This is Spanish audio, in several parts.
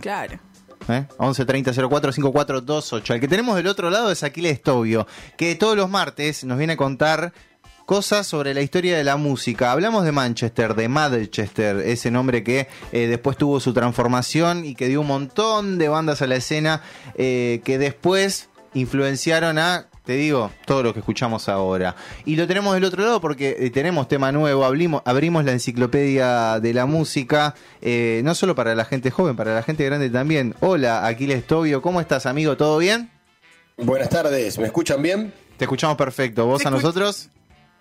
Claro. ¿Eh? 11 30 04 5428. El que tenemos del otro lado es Aquiles Tobio, que todos los martes nos viene a contar cosas sobre la historia de la música. Hablamos de Manchester, de Manchester, ese nombre que eh, después tuvo su transformación y que dio un montón de bandas a la escena eh, que después influenciaron a te digo, todo lo que escuchamos ahora. Y lo tenemos del otro lado porque eh, tenemos tema nuevo, abrimos, abrimos la enciclopedia de la música, eh, no solo para la gente joven, para la gente grande también. Hola, Aquiles Tobio, ¿cómo estás amigo? ¿Todo bien? Buenas tardes, ¿me escuchan bien? Te escuchamos perfecto, ¿vos a nosotros?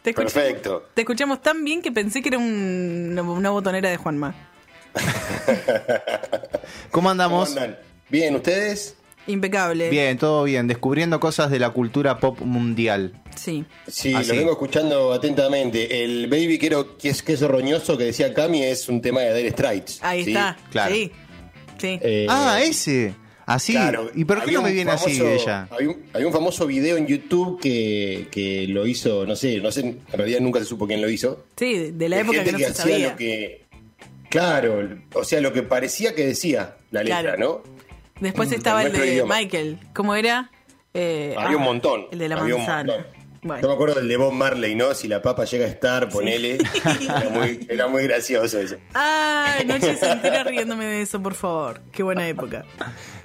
Te escuchamos- Perfecto. Te escuchamos tan bien que pensé que era un- una, botonera de Juanma. ¿Cómo ¿Cómo andamos? andan? ¿Bien, ustedes? Impecable. Bien, todo bien, descubriendo cosas de la cultura pop mundial. Sí. Sí, Ah, sí. lo vengo escuchando atentamente. El Baby Quiero que es queso roñoso que decía Cami es un tema de Dire Straits. Ahí ¿sí? está. claro. Sí. Sí. Eh, ah, ese. Así. claro, ¿Y por qué no me viene así famoso- ella? Hay un, hay un famoso video en YouTube que, que lo hizo, no sé, no sé, en realidad nunca se supo quién lo hizo. Sí, de- de la De época que gente no que se hacía sabía. lo que. Claro, o sea, lo que parecía que decía la letra, Claro. ¿no? Después estaba el de idioma. Michael. ¿Cómo era? Eh, Había un ah, montón. El de la había un manzana. montón. Yo me Bueno. acuerdo del de Bob Marley, ¿no? Si la papa llega a estar, ponele. Era, muy, era muy gracioso eso. Ay, noche entera riéndome de eso, por favor. Qué buena época.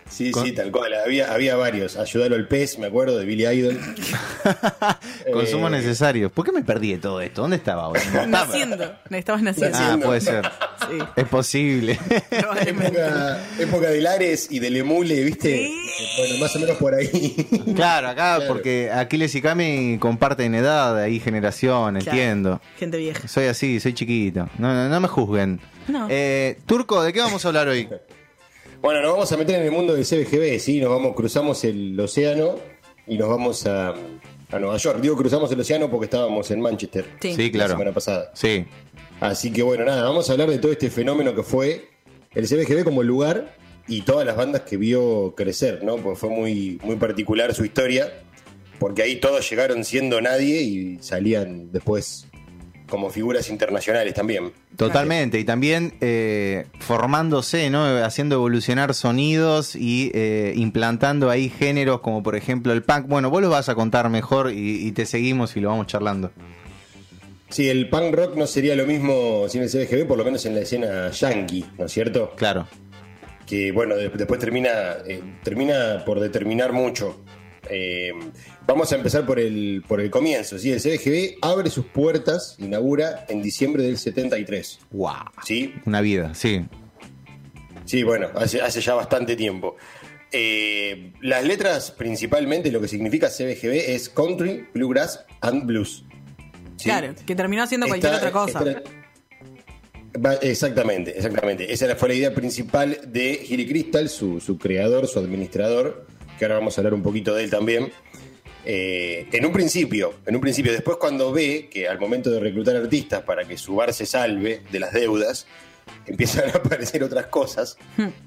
Sí, Con- sí, tal cual. Había, había varios. Ayúdalo al pez, me acuerdo, de Billy Idol. Consumo Eh, necesario. ¿Por qué me perdí de todo esto? ¿Dónde estaba ahora? No estaba. Naciendo. Estabas naciendo. Ah, puede ser. Sí. Es posible. Época, época de Lares y del Emule, ¿viste? Sí. Bueno, más o menos por ahí. claro, acá Claro. porque Aquiles y Cami comparten edad, ahí generación, Claro. entiendo. Gente vieja. Soy así, soy chiquito. No, no, no me juzguen. No. Eh, Turco, ¿de qué vamos a hablar hoy? Bueno, nos vamos a meter en el mundo del CBGB, ¿sí? Nos vamos, cruzamos el océano y nos vamos a, a Nueva York. Digo, cruzamos el océano porque estábamos en Manchester. Sí. Sí, claro. La semana pasada. Sí. Así que bueno, nada, vamos a hablar de todo este fenómeno que fue el CBGB como lugar y todas las bandas que vio crecer, ¿no? Porque fue muy, muy particular su historia, porque ahí todos llegaron siendo nadie y salían después como figuras internacionales también. Totalmente, y también eh, formándose, ¿no? Haciendo evolucionar sonidos y eh, implantando ahí géneros como por ejemplo el punk. Bueno, vos lo vas a contar mejor y, y te seguimos y lo vamos charlando. Sí, el punk rock no sería lo mismo sin el CBGB, por lo menos en la escena yankee, ¿no es cierto? Claro. que bueno, de- después termina, eh, termina por determinar mucho. Eh, vamos a empezar por el, por el comienzo. ¿sí? El CBGB abre sus puertas, inaugura en diciembre del 73. Wow. ¿sí? Una vida, sí. Sí, bueno, hace, hace ya bastante tiempo. Eh, las letras, principalmente, lo que significa CBGB es Country, Bluegrass and Blues. ¿sí? Claro, que terminó haciendo cualquier Esta- otra cosa. esta- exactamente, exactamente. Esa fue la idea principal de Gilly Crystal, su, su creador, su administrador, que ahora vamos a hablar un poquito de él también. Eh, en un principio, en un principio, después cuando ve que al momento de reclutar artistas para que su bar se salve de las deudas, empiezan a aparecer otras cosas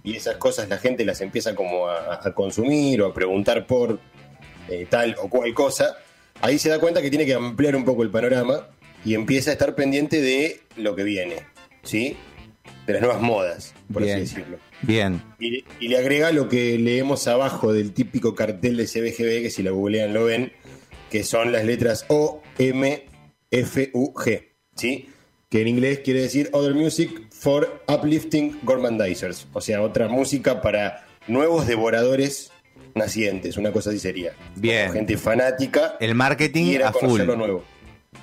y esas cosas la gente las empieza como a, a consumir o a preguntar por eh, tal o cual cosa, ahí se da cuenta que tiene que ampliar un poco el panorama y empieza a estar pendiente de lo que viene, ¿sí? De las nuevas modas, por Bien. así decirlo. Bien. Y, le- y le agrega lo que leemos abajo del típico cartel de CBGB, que si lo googlean lo ven, que son las letras O, M, F, U, G, ¿sí? Que en inglés quiere decir Other Music for Uplifting Gormandizers, o sea, otra música para nuevos devoradores nacientes, una cosa así sería. Bien. Como gente fanática El marketing a full. lo nuevo.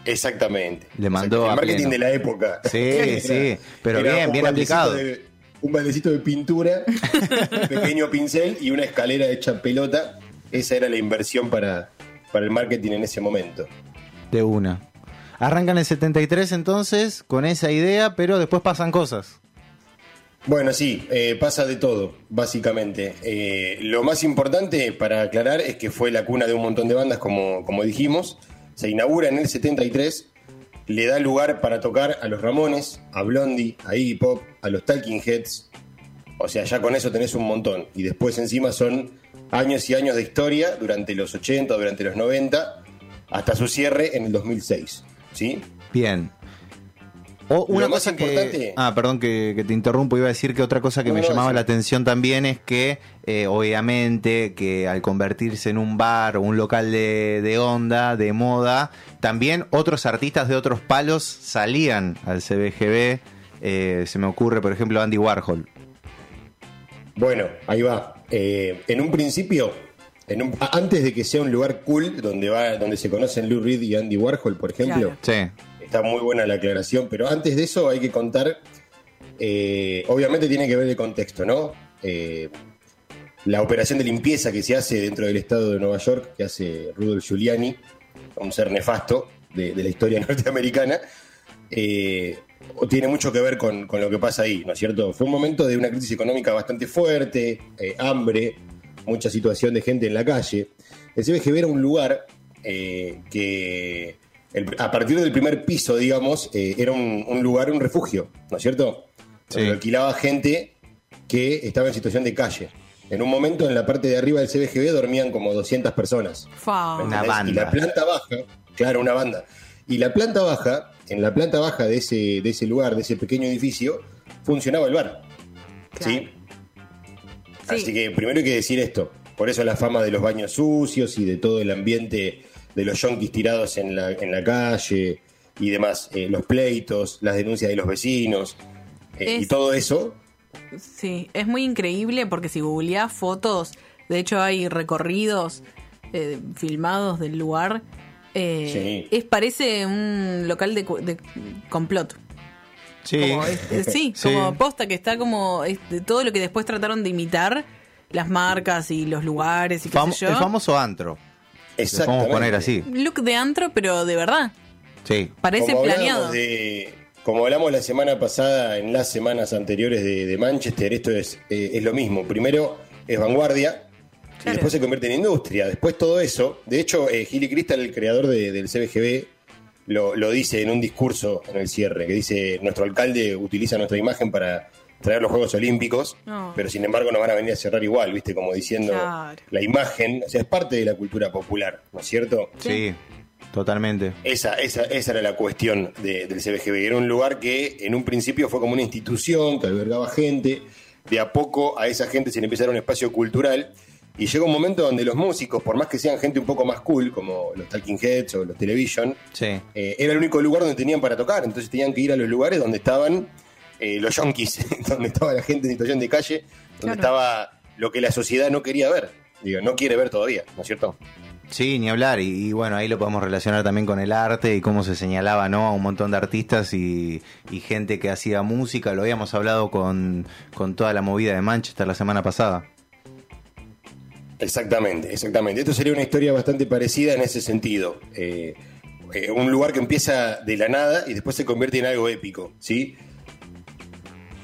Exactamente. Le mandó a el marketing pleno. de la época. Sí, sí, pero bien, bien aplicado. de- un baldecito de pintura, un pequeño pincel y una escalera hecha pelota. Esa era la inversión para, para el marketing en ese momento. De una. Arrancan el 73 entonces con esa idea, pero después pasan cosas. Bueno, sí, eh, pasa de todo, básicamente. Eh, lo más importante para aclarar es que fue la cuna de un montón de bandas, como, como dijimos. Se inaugura en el 73, le da lugar para tocar a los Ramones, a Blondie, a Iggy Pop, a los Talking Heads. O sea, ya con eso tenés un montón. Y después encima son años y años de historia durante los 80, durante los 90, hasta su cierre en el 2006. ¿Sí? Bien. O una Lo más cosa que. importante- Ah, perdón que, que te interrumpo. Iba a decir que otra cosa que No, me no, llamaba sí. la atención también es que, eh, obviamente, que al convertirse en un bar o un local de, de onda, de moda, también otros artistas de otros palos salían al CBGB. Eh, se me ocurre, por ejemplo, Andy Warhol. Bueno, ahí va. Eh, en un principio, en un- a- antes de que sea un lugar cool donde va, donde se conocen Lou Reed y Andy Warhol, por ejemplo, Claro. Sí. está muy buena la aclaración, pero antes de eso hay que contar, eh, obviamente tiene que ver el contexto, ¿no? Eh, la operación de limpieza que se hace dentro del estado de Nueva York, que hace Rudolf Giuliani, un ser nefasto de, de la historia norteamericana, eh, tiene mucho que ver con, con lo que pasa ahí, ¿no es cierto? Fue un momento de una crisis económica bastante fuerte, eh, hambre, mucha situación de gente en la calle. El CBGB era un lugar eh, que el- a partir del primer piso, digamos, eh, era un, un lugar, un refugio, ¿no es cierto? Sí. Donde alquilaba gente que estaba en situación de calle. En un momento, en la parte de arriba del CBGB dormían como 200 personas. Fa. Una banda. Y la planta baja, claro, una banda. Y la planta baja, en la planta baja de ese, de ese lugar, de ese pequeño edificio, funcionaba el bar. ¿Sí? Sí. Así que primero hay que decir esto. Por eso la fama de los baños sucios y de todo el ambiente de los yonkis tirados en la, en la calle y demás. Eh, los pleitos, las denuncias de los vecinos eh, y todo eso. Sí, es muy increíble porque si googleás fotos, de hecho hay recorridos eh, filmados del lugar. Eh, Sí. Es parece un local de, cu- de complot. Sí. Como, este, sí, Sí. como posta que está como este, todo lo que después trataron de imitar, las marcas y los lugares y qué Fam- sé yo. el famoso antro. Lo Exactamente. podemos poner así. Look de antro, pero de verdad. Sí. Parece como planeado. de- como hablamos la semana pasada, en las semanas anteriores de, de Manchester, esto es, eh, es lo mismo. Primero es vanguardia y después se convierte en industria. Después todo eso. De hecho, eh, Gilly Crystal, el creador de- del CBGB, lo, lo dice en un discurso en el cierre, que dice, nuestro alcalde utiliza nuestra imagen para traer los Juegos Olímpicos, No. pero sin embargo nos van a venir a cerrar igual, ¿viste? Como diciendo Claro. la imagen, o sea, es parte de la cultura popular, ¿no es cierto? Sí, totalmente. Esa, esa, esa era la cuestión de- del CBGB. Era un lugar que en un principio fue como una institución que albergaba gente. De a poco a esa gente se le empezó a dar un espacio cultural. Y llega un momento donde los músicos, por más que sean gente un poco más cool, como los Talking Heads o los Television, Sí. eh, era el único lugar donde tenían para tocar. Entonces tenían que ir a los lugares donde estaban eh, los yonkis, donde estaba la gente en situación de calle, donde Claro. estaba lo que la sociedad no quería ver. Digo, no quiere ver todavía, ¿no es cierto? Sí, ni hablar. Y, y bueno, ahí lo podemos relacionar también con el arte y cómo se señalaba, ¿no? A un montón de artistas y, y gente que hacía música. Lo habíamos hablado con, con toda la movida de Manchester la semana pasada. Exactamente, exactamente. Esto sería una historia bastante parecida en ese sentido. Eh, eh, un lugar que empieza de la nada y después se convierte en algo épico, ¿sí?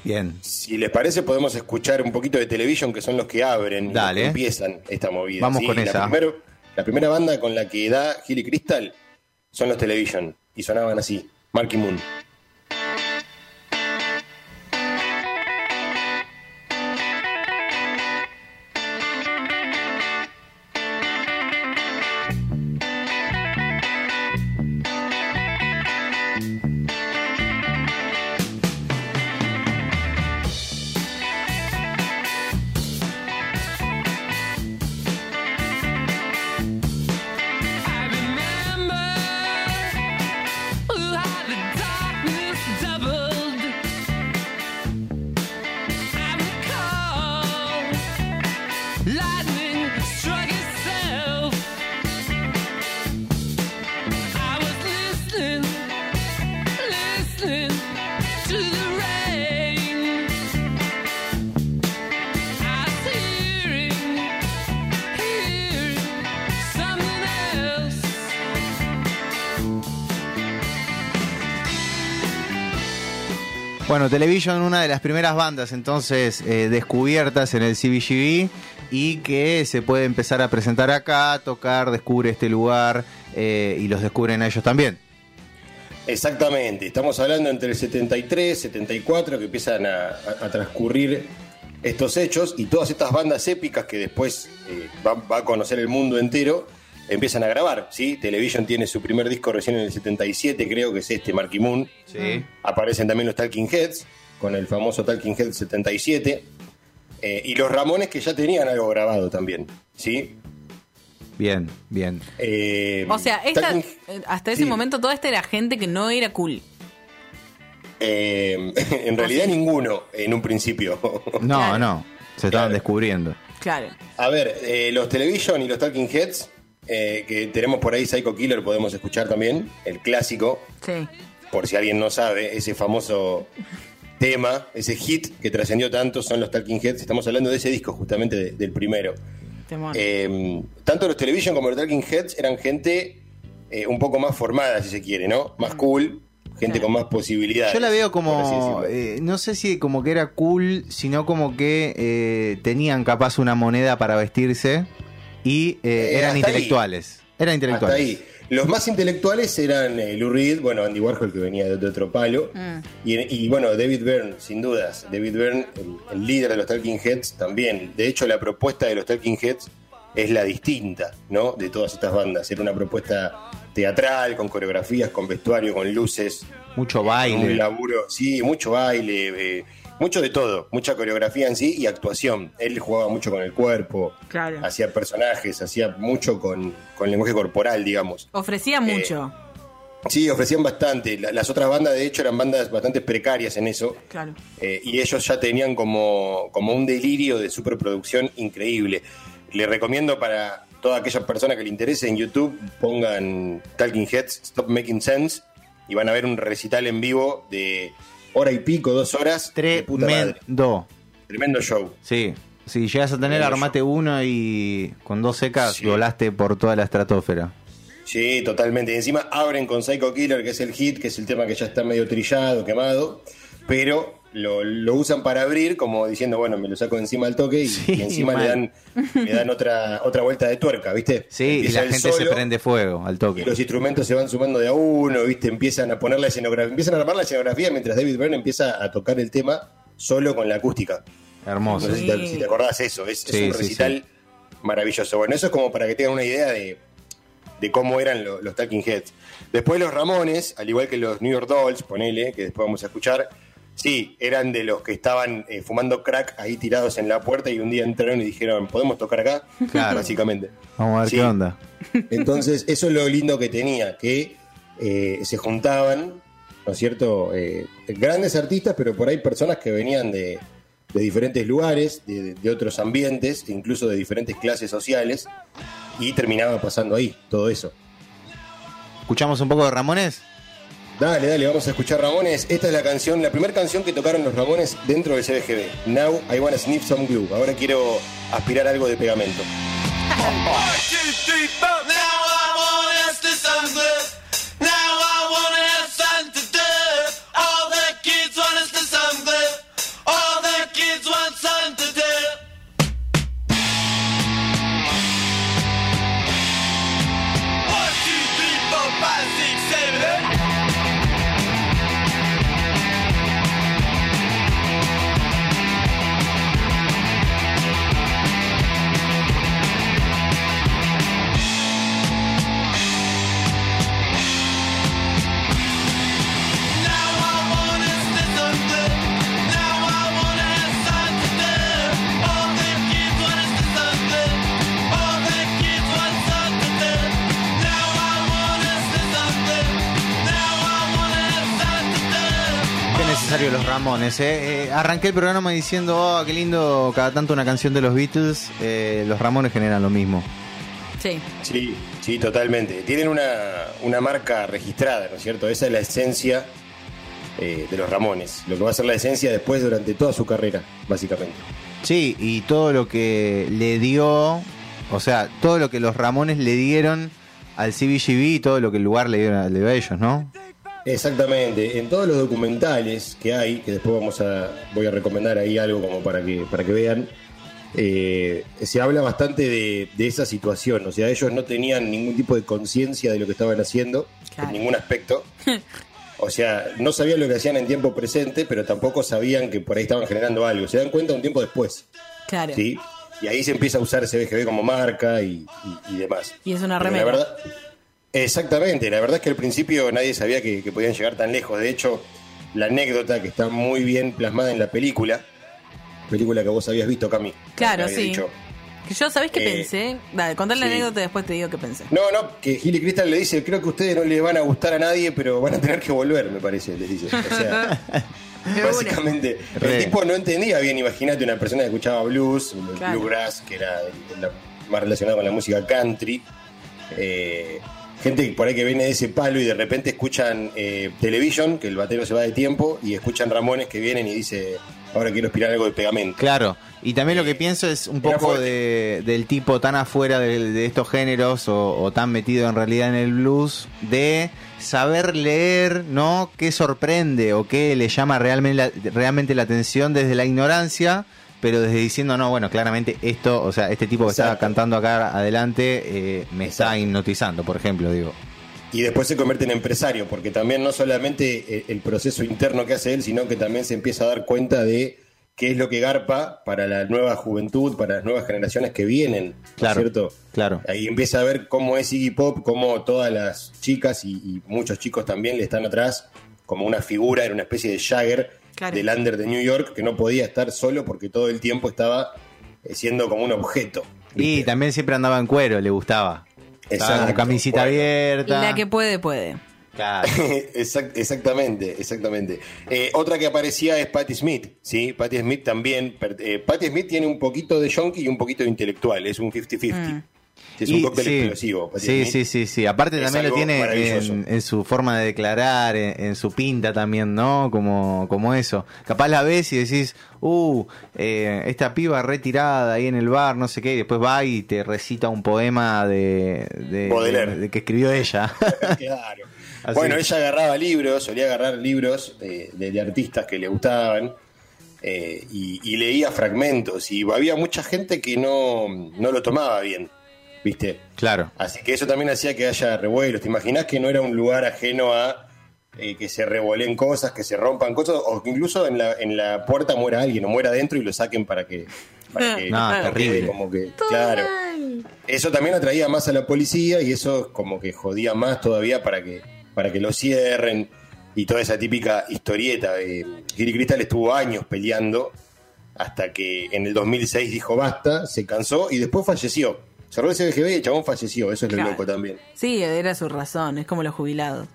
Bien. Si les parece, podemos escuchar un poquito de Television, que son los que abren, los Dale. que empiezan esta movida. Vamos ¿sí? con la esa. primer- la primera banda con la que da Gilly Crystal son los Television, y sonaban así, Marky Moon. Bueno, Television, una de las primeras bandas entonces eh, descubiertas en el CBGB y que se puede empezar a presentar acá, tocar, descubre este lugar eh, y los descubren a ellos también. Exactamente, estamos hablando entre el 73, 74, que empiezan a, transcurrir estos hechos y todas estas bandas épicas que después eh, va a conocer el mundo entero, empiezan a grabar, ¿sí? Television tiene su primer disco recién en el 77, creo que es este, Marky Moon. Sí. Aparecen también los Talking Heads, con el famoso Talking Head 77. eh, y los Ramones que ya tenían algo grabado también, ¿sí? Bien, bien. Eh, O sea, esta, Talking- eh, hasta ese sí. momento toda esta era gente que no era cool. Eh, en realidad ninguno en un principio. No, Claro. no. Se estaban Claro. descubriendo. Claro. A ver, eh, los Television y los Talking Heads, eh, que tenemos por ahí Psycho Killer, podemos escuchar también, el clásico, Sí. por si alguien no sabe, ese famoso tema, ese hit que trascendió tanto son los Talking Heads. Estamos hablando de ese disco, justamente de- del primero. Eh, tanto los Television como los Talking Heads eran gente eh, un poco más formada, si se quiere, ¿no? Más cool, gente Claro. con más posibilidades. Yo la veo como, eh, no sé si como que era cool, sino como que eh, tenían capaz una moneda para vestirse y eh, Eh, eran hasta ahí. intelectuales. Eran Hasta intelectuales. ahí. Los más intelectuales eran eh, Lou Reed, bueno, Andy Warhol que venía de, de otro palo, Mm. y, y, bueno, David Byrne, sin dudas. David Byrne, el, el líder de los Talking Heads, también. De hecho, la propuesta de los Talking Heads es la distinta, ¿no? De todas estas bandas. Era una propuesta teatral, con coreografías, con vestuario, con luces, Mucho un baile. laburo, sí, mucho baile, eh, mucho de todo, mucha coreografía en sí y actuación. Él jugaba mucho con el cuerpo, Claro. hacía personajes, hacía mucho con, con lenguaje corporal, digamos. Ofrecía mucho. Sí, ofrecían bastante. La- Las otras bandas, de hecho, eran bandas bastante precarias en eso. Claro. eh, y ellos ya tenían como, como un delirio de superproducción increíble. Le recomiendo para toda aquella persona que le interese en YouTube, pongan Talking Heads, Stop Making Sense, y van a ver un recital en vivo de hora y pico, dos horas. Tremendo. Tremendo show. Sí. Si llegas a tener Tremendo armate uno y con dos secas Sí. volaste por toda la estratosfera. Sí, totalmente. Y encima abren con Psycho Killer, que es el hit, que es el tema que ya está medio trillado, quemado, pero lo, lo usan para abrir, como diciendo, bueno, me lo saco encima al toque y, Sí, y encima le dan, le dan otra, otra vuelta de tuerca, ¿viste? Sí, y la gente se prende fuego al Y toque. los instrumentos se van sumando de a uno, ¿viste? Empiezan a poner la escenografía, empiezan a armar la escenografía mientras David Byrne empieza a tocar el tema solo con la acústica. Hermoso. No sé si te, si te acordás eso, es, un sí, recital maravilloso. Bueno, eso es como para que tengan una idea de, de cómo eran lo- los Talking Heads. Después los Ramones, al igual que los New York Dolls, ponele, que después vamos a escuchar, sí, eran de los que estaban eh, fumando crack ahí tirados en la puerta y un día entraron y dijeron, ¿podemos tocar acá? Claro. Básicamente. Vamos a ver Sí. qué onda. Entonces, eso es lo lindo que tenía, que eh, se juntaban, ¿no es cierto? Eh, grandes artistas, pero por ahí personas que venían de, de diferentes lugares, de, de otros ambientes, incluso de diferentes clases sociales, y terminaba pasando ahí todo eso. ¿Escuchamos un poco de Ramones? Dale, dale, vamos a escuchar Ramones. Esta es la canción, la primera canción que tocaron los Ramones dentro del CBGB. Now I wanna sniff some glue. Ahora quiero aspirar algo de pegamento. Ramones, ¿eh? Eh, arranqué el programa diciendo, oh, qué lindo, cada tanto una canción de los Beatles. Eh, los Ramones generan lo mismo. Sí. Sí, sí, totalmente. Tienen una, una marca registrada, ¿no es cierto? Esa es la esencia eh, de los Ramones. Lo que va a ser la esencia después durante toda su carrera, básicamente. Sí, y todo lo que le dio, o sea, todo lo que los Ramones le dieron al CBGB y todo lo que el lugar le dio, le dio a ellos, ¿no? Exactamente. En todos los documentales que hay, que después vamos a, voy a recomendar ahí algo como para que, para que vean, eh, se habla bastante de, de esa situación. O sea, ellos no tenían ningún tipo de conciencia de lo que estaban haciendo, Claro. en ningún aspecto. O sea, no sabían lo que hacían en tiempo presente, pero tampoco sabían que por ahí estaban generando algo. Se dan cuenta un tiempo después. Claro. ¿sí? Y ahí se empieza a usar CBGB como marca y, y- y demás. Y es una Pero remera. La verdad, exactamente, la verdad es que al principio nadie sabía que, que podían llegar tan lejos. De hecho, la anécdota que está muy bien plasmada en la película, película que vos habías visto, Cami. Claro, sí. dicho. Que yo, ¿sabés qué Eh, pensé? Dale, contá la sí. anécdota y después te digo qué pensé. No, no, que Gilly Crystal le dice, creo que a ustedes no les van a gustar a nadie, pero van a tener que volver, me parece, les dice. O sea, básicamente, Re. el tipo no entendía bien, imagínate, una persona que escuchaba blues, el Claro. bluegrass, que era la- más relacionado con la música country. eh, gente por ahí que viene de ese palo y de repente escuchan eh, Television, que el batero se va de tiempo, y escuchan Ramones que vienen y dice, ahora quiero aspirar algo de pegamento. Claro, y también lo que pienso es un Era poco de, del tipo tan afuera de, de estos géneros o, o tan metido en realidad en el blues, de saber leer, ¿no? ¿Qué sorprende o qué le llama realmente la, realmente la atención desde la ignorancia? Pero desde diciendo, no, bueno, claramente esto, o sea, este tipo que está Exacto. cantando acá adelante eh, me está hipnotizando, por ejemplo, digo. Y después se convierte en empresario, porque también no solamente eh, el proceso interno que hace él, sino que también se empieza a dar cuenta de qué es lo que garpa para la nueva juventud, para las nuevas generaciones que vienen, ¿no es Claro, cierto? claro. Ahí empieza a ver cómo es Iggy Pop, cómo todas las chicas y, y muchos chicos también le están atrás, como una figura, era una especie de Jagger Claro. del under de New York, que no podía estar solo porque todo el tiempo estaba eh, siendo como un objeto. Y ¿viste? también siempre andaba en cuero, le gustaba. Estaba con Exacto, camisita bueno. abierta. La que puede, puede. Claro. Exact- exactamente, exactamente. Eh, otra que aparecía es Patti Smith, ¿sí? Patti Smith también. eh, Patti Smith tiene un poquito de junkie y un poquito de intelectual, es un 50-50. Es un cóctel sí, explosivo. Sí, sí, sí, sí. Aparte Es también lo tiene en, en su forma de declarar, en, en su pinta también, ¿no? Como, como eso. Capaz la ves y decís, uh, eh, esta piba retirada ahí en el bar, no sé qué, y después va y te recita un poema de, de, de que escribió ella. Claro. Así. Bueno, ella agarraba libros, solía agarrar libros de artistas que le gustaban eh, y, y leía fragmentos y había mucha gente que no, no lo tomaba bien, ¿viste? claro. Así que eso también hacía que haya revuelos. ¿Te imaginas que no era un lugar ajeno a eh, que se revolen cosas, que se rompan cosas, o que incluso en la, en la puerta muera alguien o muera adentro y lo saquen para que. Para que No, para que terrible. quede Como que, claro. Eso también atraía más a la policía y eso como que jodía más todavía para que, para que lo cierren y toda esa típica historieta. Eh, Giri Cristal estuvo años peleando hasta que en el 2006 dijo basta, se cansó y después falleció. Cerró el CBGB y el chabón falleció, eso es lo Claro. loco también. Sí, era su razón, es como los jubilados.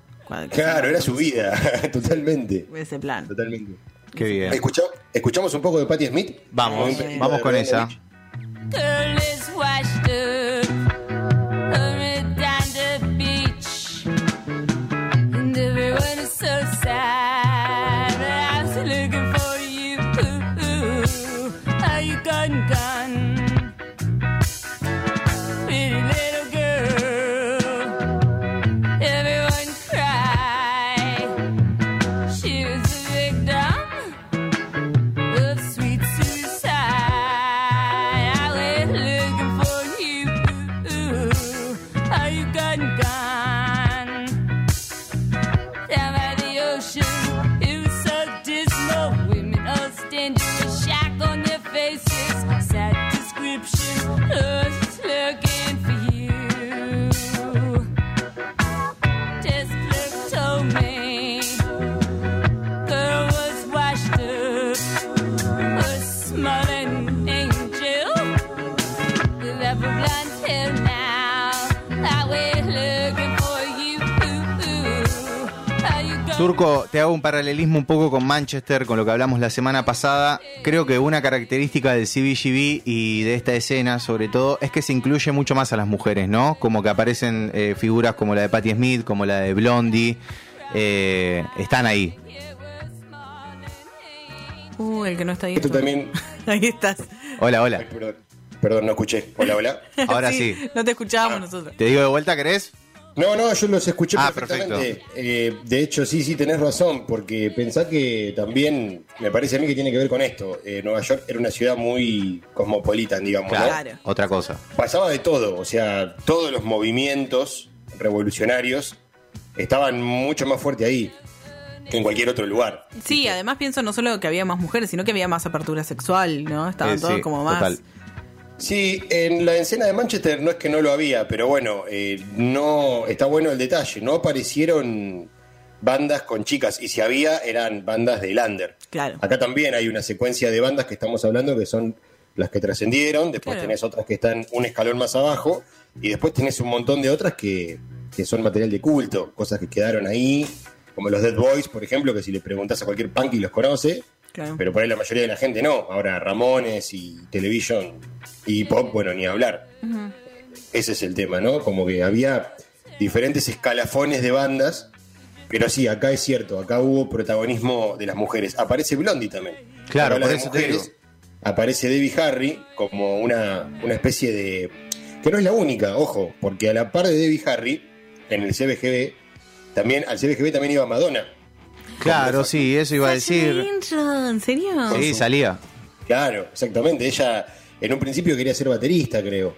Claro, era su vida, totalmente. Ese plan. Totalmente. Qué bien. Escucha- ¿Escuchamos un poco de Patti Smith? Vamos, vamos con esa. Turco, te hago un paralelismo un poco con Manchester, con lo que hablamos la semana pasada. Creo que una característica del CBGB y de esta escena, sobre todo, es que se incluye mucho más a las mujeres, ¿no? Como que aparecen eh, figuras como la de Patti Smith, como la de Blondie. eh, están ahí. Uh, el que no está ahí. Tú. también. Ahí estás. Hola, Ay, hola. perdón, perdón, no escuché. Hola, hola. Ahora sí. No te escuchábamos nosotros. Te digo de vuelta, ¿querés? No, no, yo los escuché Ah, perfectamente. Eh, de hecho, sí, sí, tenés razón, porque pensá que también me parece a mí que tiene que ver con esto. Eh, Nueva York era una ciudad muy cosmopolita, digamos, ¿no? Claro. Otra cosa. Pasaba de todo, o sea, todos los movimientos revolucionarios estaban mucho más fuertes ahí que en cualquier otro lugar. Sí, además pienso no solo que había más mujeres, sino que había más apertura sexual, ¿no? Estaban Eh, todos sí, como más. total. Sí, en la escena de Manchester no es que no lo había, pero bueno, eh, no está bueno el detalle. No aparecieron bandas con chicas y si había eran bandas de Lander. Claro. Acá también hay una secuencia de bandas que estamos hablando que son las que trascendieron, después Claro. tenés otras que están un escalón más abajo y después tenés un montón de otras que, que son material de culto, cosas que quedaron ahí, como los Dead Boys, por ejemplo, que si le preguntás a cualquier punk y los conoce, Claro. pero por ahí la mayoría de la gente no. Ahora Ramones y Television y Pop, bueno, ni hablar. Ese es el tema, ¿no? Como que había diferentes escalafones de bandas, pero sí, acá es cierto, acá hubo protagonismo de las mujeres. Aparece Blondie también. Claro, por te digo. Aparece Debbie Harry como una, una especie de... que no es la única, ojo, porque a la par de Debbie Harry, en el CBGB, también, al CBGB también iba Madonna. Claro, sí, eso iba a decir. ¿En serio? Sí, salía. Claro, exactamente. Ella en un principio quería ser baterista, creo.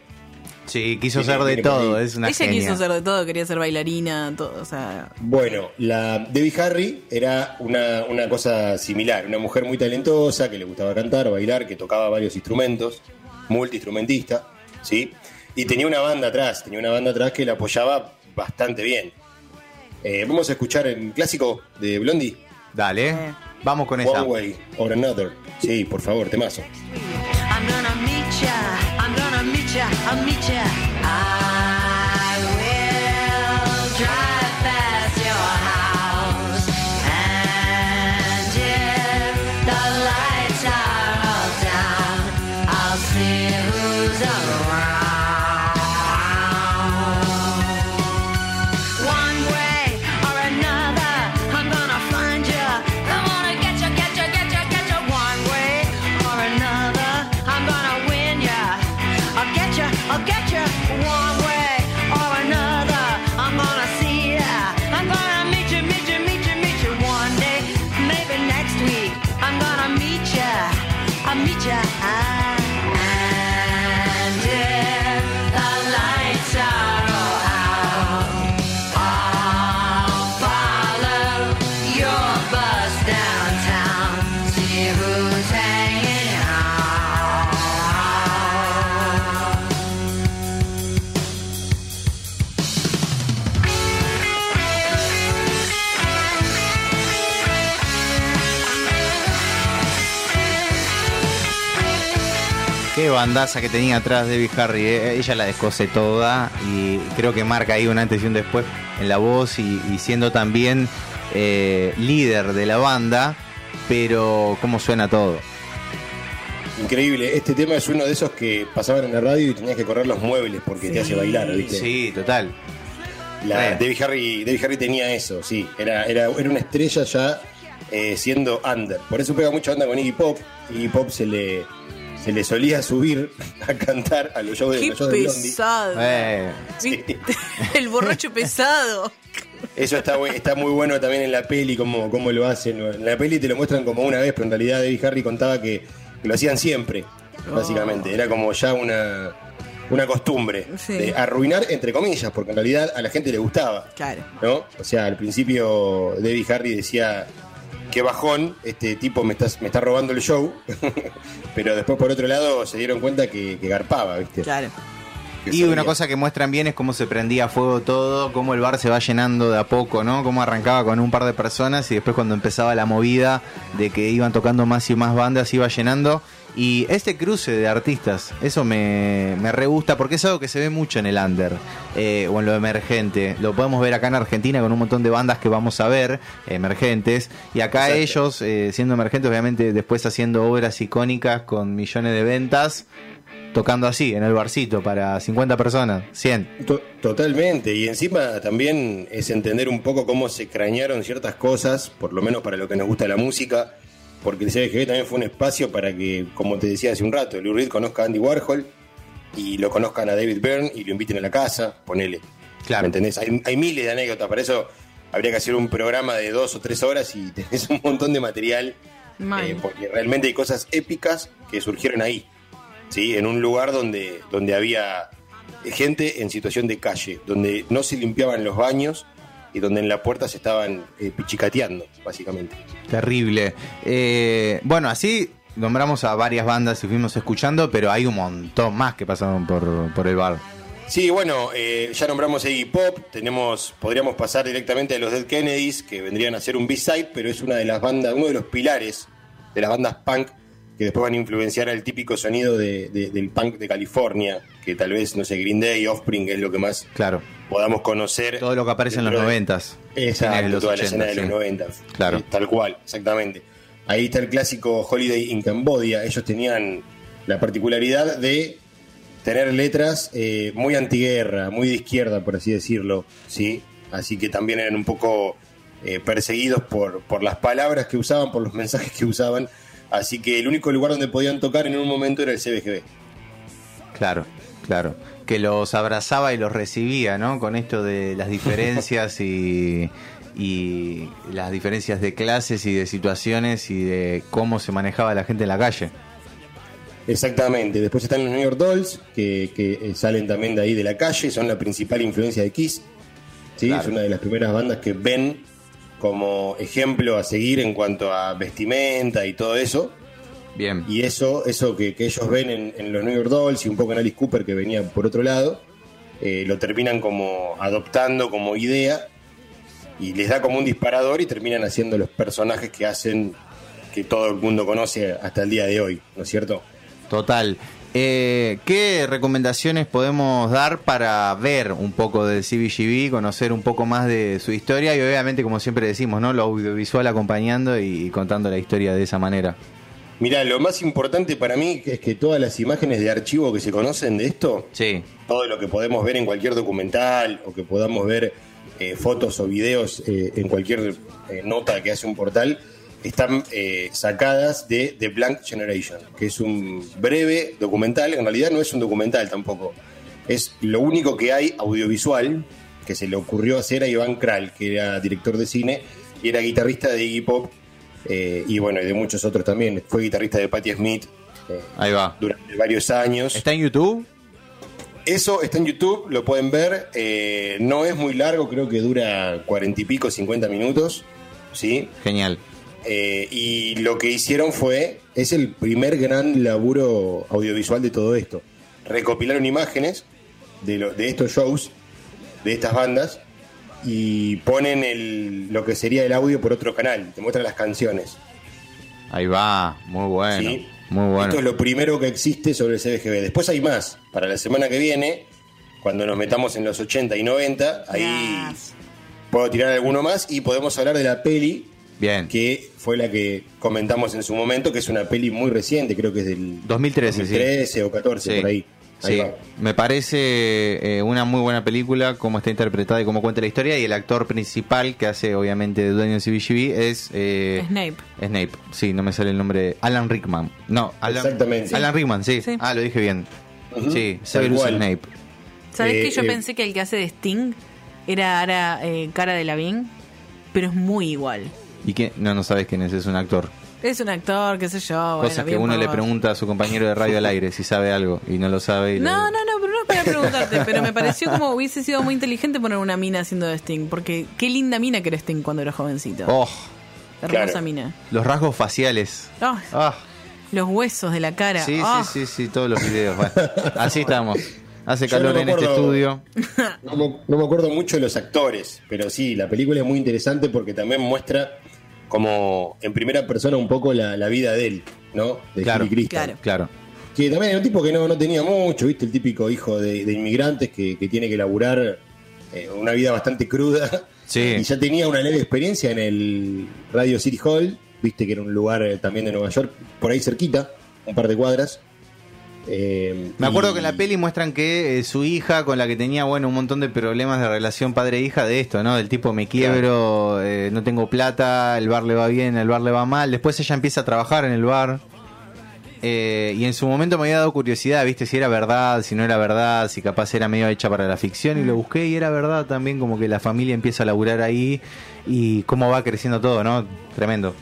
Sí, quiso Sí, ser de todo, es una Ella genia. quiso ser de todo, quería ser bailarina, todo, o sea, Bueno, la Debbie Harry era una, una cosa similar, una mujer muy talentosa que le gustaba cantar, bailar, que tocaba varios instrumentos, multiinstrumentista, ¿sí? Y tenía una banda atrás, tenía una banda atrás que la apoyaba bastante bien. Eh, vamos a escuchar el clásico de Blondie, Dale, Eh. vamos con esa. One Way or Another. Sí, por favor, temazo. I'm gonna meet ya. I'm gonna meet ya. I'll meet ya. I will drive past your house. And if the lights are all down, I'll see who's around. Qué bandaza que tenía atrás Debbie Harry. eh. Ella la descose toda y creo que marca ahí un antes y un después en la voz y, y siendo también eh, líder de la banda. Pero cómo suena todo. Increíble, este tema es uno de esos que pasaban en la radio y tenías que correr los muebles porque te hace bailar, ¿viste? Sí, total. La. Debbie, Harry, Debbie Harry tenía eso, sí. Era, era, era una estrella ya eh, siendo under. Por eso pega mucha onda con Iggy Pop. Iggy Pop se le, se le solía subir a cantar a los shows de, qué los shows pesado. Eh, ¿Viste? El borracho pesado. Eso está, está muy bueno también en la peli, cómo, cómo lo hacen. En la peli te lo muestran como una vez, pero en realidad Debbie Harry contaba que, lo hacían siempre, básicamente. Era como ya una, una costumbre Sí. de arruinar, entre comillas, porque en realidad a la gente le gustaba. Claro. ¿no? O sea, al principio Debbie Harry decía qué bajón, este tipo me está, me está robando el show, pero después por otro lado se dieron cuenta que, que garpaba, ¿viste? Claro. Que Y sabía. una cosa que muestran bien es cómo se prendía a fuego todo, cómo el bar se va llenando de a poco, ¿no? Cómo arrancaba con un par de personas y después cuando empezaba la movida de que iban tocando más y más bandas, iba llenando. Y este cruce de artistas, eso me, me re gusta porque es algo que se ve mucho en el under eh, o en lo emergente. Lo podemos ver acá en Argentina con un montón de bandas que vamos a ver, emergentes. Y acá Exacto. ellos, eh, siendo emergentes, obviamente después haciendo obras icónicas con millones de ventas tocando así, en el barcito, para 50 personas, 100. To- Totalmente, y encima también es entender un poco cómo se crañaron ciertas cosas, por lo menos para lo que nos gusta la música, porque el CBGB también fue un espacio para que, como te decía hace un rato, Lou Reed conozca a Andy Warhol y lo conozcan a David Byrne y lo inviten a la casa, ponele. Claro. ¿Me entendés? Hay, hay miles de anécdotas, para eso habría que hacer un programa de dos o tres horas y tenés un montón de material, eh, porque realmente hay cosas épicas que surgieron ahí, ¿sí? En un lugar donde, donde había gente en situación de calle, donde no se limpiaban los baños y donde en la puerta se estaban eh, pichicateando, básicamente. Terrible. Eh, bueno, así nombramos a varias bandas y fuimos escuchando, pero hay un montón más que pasaron por, por el bar. Sí, bueno, eh, ya nombramos a Iggy Pop, tenemos, podríamos pasar directamente a los Dead Kennedys, que vendrían a ser un B-side, pero es una de las bandas, uno de los pilares de las bandas punk que después van a influenciar al típico sonido de- de- del punk de California, que tal vez, no sé, Green Day, Offspring es lo que más Claro. podamos conocer. Todo lo que aparece en los noventas. Exacto, toda la 80, escena de los. 90. Claro. Eh, Tal cual, exactamente. Ahí está el clásico Holiday in Cambodia. Ellos tenían la particularidad de tener letras eh, muy antiguerra, muy de izquierda, por así decirlo, ¿sí? Así que también eran un poco eh, perseguidos por, por las palabras que usaban, por los mensajes que usaban. Así que el único lugar donde podían tocar en un momento era el CBGB. Claro, claro. Que los abrazaba y los recibía, ¿no? Con esto de las diferencias y, y las diferencias de clases y de situaciones y de cómo se manejaba la gente en la calle. Exactamente. Después están los New York Dolls, que, que, eh, salen también de ahí de la calle, son la principal influencia de Kiss. ¿sí? Claro. Es una de las primeras bandas que ven como ejemplo a seguir en cuanto a vestimenta y todo eso. Bien. Y eso, eso que, que ellos ven en, en los New York Dolls y un poco en Alice Cooper que venía por otro lado, eh, lo terminan como adoptando como idea y les da como un disparador y terminan haciendo los personajes que hacen que todo el mundo conoce hasta el día de hoy, ¿no es cierto? Total. Eh, ¿Qué recomendaciones podemos dar para ver un poco del CBGB, conocer un poco más de su historia y obviamente, como siempre decimos, ¿no? lo audiovisual acompañando y, y contando la historia de esa manera? Mira, lo más importante para mí es que todas las imágenes de archivo que se conocen de esto, Sí, todo lo que podemos ver en cualquier documental o que podamos ver eh, fotos o videos eh, en cualquier nota que hace un portal, están eh, sacadas de The Blank Generation, que es un breve documental, en realidad no es un documental tampoco, es lo único que hay audiovisual que se le ocurrió hacer a Iván Kral, que era director de cine y era guitarrista de Iggy Pop eh, y bueno, y de muchos otros también, fue guitarrista de Patti Smith eh, ahí va. durante varios años. ¿Está en YouTube? Eso está en YouTube, lo pueden ver. eh, no es muy largo, creo que dura cuarenta y pico, 50 minutos. ¿sí? Genial. Eh, y lo que hicieron fue, es el primer gran laburo audiovisual de todo esto. Recopilaron imágenes de, lo- de estos shows, de estas bandas, y ponen el, lo que sería el audio por otro canal. Te muestran las canciones. Ahí va. Muy bueno. ¿sí? Muy bueno. Esto es lo primero que existe sobre el CBGB. Después hay más. Para la semana que viene, cuando nos metamos en los 80 y 90, ahí Yes. puedo tirar alguno más y podemos hablar de la peli Bien. que fue la que comentamos en su momento, que es una peli muy reciente, creo que es del 2013, sí. 2013 o 14, Sí. por ahí. Ahí Sí, va. me parece eh, una muy buena película, cómo está interpretada y cómo cuenta la historia. Y el actor principal que hace, obviamente, de dueño de CBGB es. eh, Snape. Snape, sí, no me sale el nombre. Alan Rickman. No, Alan, Exactamente. Alan Rickman, sí. Sí. Ah, lo dije bien. Ujú, Sí, Severus. Snape. ¿Sabes Eh, que yo eh, pensé que el que hace de Sting era, era, eh, cara de Lavín? Pero es muy igual. ¿Y qué? No, no sabes quién es, es un actor. Es un actor, qué sé yo. bueno, Cosas que uno por le pregunta a su compañero de radio al aire si sabe algo y no lo sabe. y le- No, no, no, pero no es para preguntarte, pero me pareció como hubiese sido muy inteligente poner una mina haciendo de Sting, porque qué linda mina que era Sting cuando era jovencito. Oh, Hermosa claro. mina. los rasgos faciales. Ah, Ah, los huesos de la cara. sí, Ah. sí, sí, sí, todos los videos. Bueno, así estamos. Hace no calor en este estudio. No me, no me acuerdo mucho de los actores, pero sí, la película es muy interesante porque también muestra como en primera persona un poco la, la vida de él, ¿no? De Claro, claro. Claro. Que también era un tipo que no, no tenía mucho, ¿viste? El típico hijo de, de inmigrantes que, que tiene que laburar eh, una vida bastante cruda. Sí. Y ya tenía una leve experiencia en el Radio City Hall, ¿viste? Que era un lugar eh, también de Nueva York, por ahí cerquita, un par de cuadras. Eh, Me acuerdo y- que en la peli muestran que eh, su hija, con la que tenía, bueno, un montón de problemas de relación padre-hija, de esto, ¿no? Del tipo, me quiebro, eh, no tengo plata, el bar le va bien, el bar le va mal. Después ella empieza a trabajar en el bar. Eh, y en su momento me había dado curiosidad, ¿viste? Si era verdad, si no era verdad, si capaz era medio hecha para la ficción. Y lo busqué y era verdad también, como que la familia empieza a laburar ahí y cómo va creciendo todo, ¿no? Tremendo.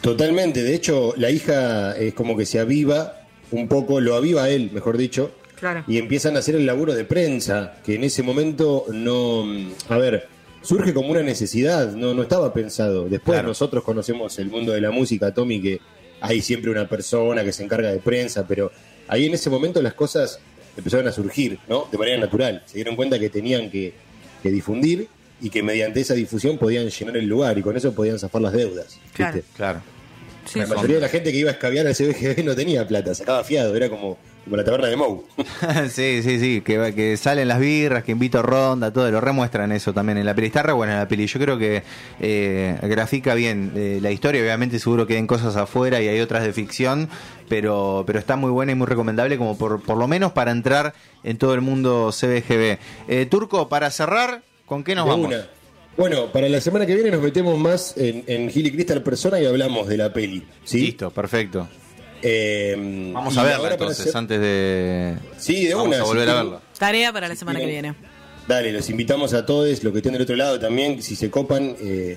Totalmente, de hecho, la hija es como que se aviva un poco, lo aviva él, mejor dicho, Claro. y empiezan a hacer el laburo de prensa, que en ese momento no. A ver, surge como una necesidad, no, no estaba pensado. Después Claro. nosotros conocemos el mundo de la música, Tommy, que hay siempre una persona que se encarga de prensa, pero ahí en ese momento las cosas empezaron a surgir, ¿no? De manera natural. Se dieron cuenta que tenían que, que difundir y que mediante esa difusión podían llenar el lugar y con eso podían zafar las deudas. Claro. ¿viste? Claro. Sí, la mayoría de la gente que iba a escabiar al CBGB no tenía plata, sacaba fiado, era como, como la taberna de Mou. sí, sí, sí, que, que salen las birras, que invito ronda, todo, lo remuestran eso también en la peli. Está re buena la peli. Yo creo que eh, grafica bien eh, la historia. Obviamente, seguro que hay cosas afuera y hay otras de ficción, pero, pero está muy buena y muy recomendable, como por, por lo menos para entrar en todo el mundo CBGB. Eh, Turco, para cerrar, ¿con qué nos De vamos? una. Bueno, para la semana que viene nos metemos más en, en Gil y Crystal persona y hablamos de la peli. ¿sí? Listo, perfecto. Eh, Vamos a verla entonces, antes de. Sí, de Vamos una. a si volver a quieren- verla. Tarea para la semana que viene. Dale, los invitamos a todos, los que estén del otro lado también, si se copan, eh,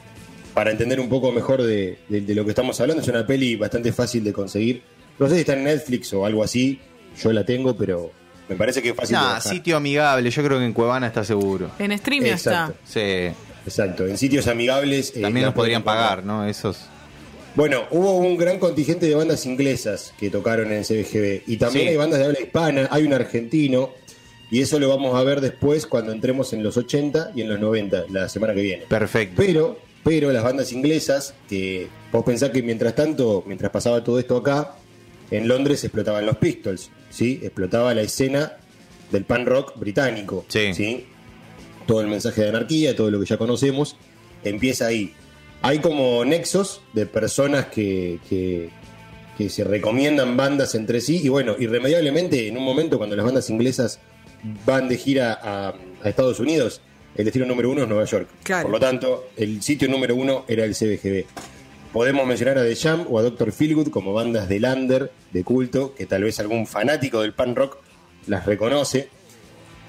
para entender un poco mejor de, de- de lo que estamos hablando. Es una peli bastante fácil de conseguir. No sé si está en Netflix o algo así. Yo la tengo, pero me parece que es fácil de Nah, bajar. sitio amigable, yo creo que en Cuevana está seguro. En streaming está. Sí, Exacto, en sitios amigables. eh, también nos podrían pagar. ¿no? Esos. Bueno, hubo un gran contingente de bandas inglesas que tocaron en CBGB. Y también Sí. hay bandas de habla hispana, hay un argentino. Y eso lo vamos a ver después cuando entremos en los 80 y en los 90, la semana que viene. Perfecto. Pero, pero las bandas inglesas, que vos pensás que mientras tanto, mientras pasaba todo esto acá, en Londres explotaban los Pistols, ¿sí? Explotaba la escena del pan rock británico, Sí. Todo el mensaje de anarquía, todo lo que ya conocemos, empieza ahí. Hay como nexos de personas que, que, que se recomiendan bandas entre sí y bueno, irremediablemente en un momento cuando las bandas inglesas van de gira a, a Estados Unidos, el destino número uno es Nueva York. Claro. Por lo tanto, el sitio número uno era el CBGB. Podemos mencionar a The Jam o a Dr. Feelgood como bandas de lander, de culto, que tal vez algún fanático del pan rock las reconoce.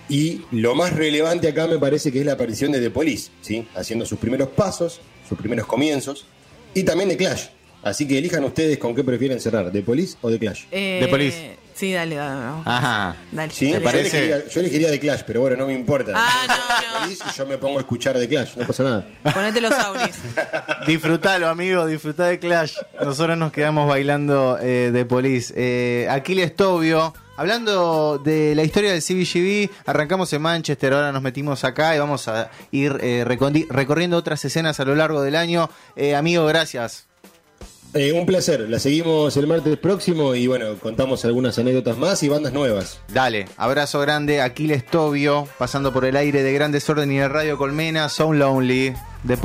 Y lo más relevante acá me parece que es la aparición de The Police, ¿sí? haciendo sus primeros pasos, sus primeros comienzos, y también de Clash. Así que elijan ustedes con qué prefieren cerrar, The Police o The Clash. Eh, The Police. Sí, dale, dale. dale. Ajá. Dale, ¿Sí? dale. Yo, parece- elegiría, yo elegiría The Clash, pero bueno, no me importa. Ah, no, no. Police y yo me pongo a escuchar The Clash, no pasa nada. Ponete los auris. Disfrutalo, amigo, disfrutá de Clash. Nosotros nos quedamos bailando eh, de Police. Eh, Aquiles Tobio, hablando de la historia del CBGB, arrancamos en Manchester, ahora nos metimos acá y vamos a ir eh, recorriendo otras escenas a lo largo del año. Eh, amigo, gracias. Eh, un placer, la seguimos el martes próximo y bueno, contamos algunas anécdotas más y bandas nuevas. Dale, abrazo grande, Aquiles Tobio, pasando por el aire de Gran Desorden y de Radio Colmena, So Lonely, de Police.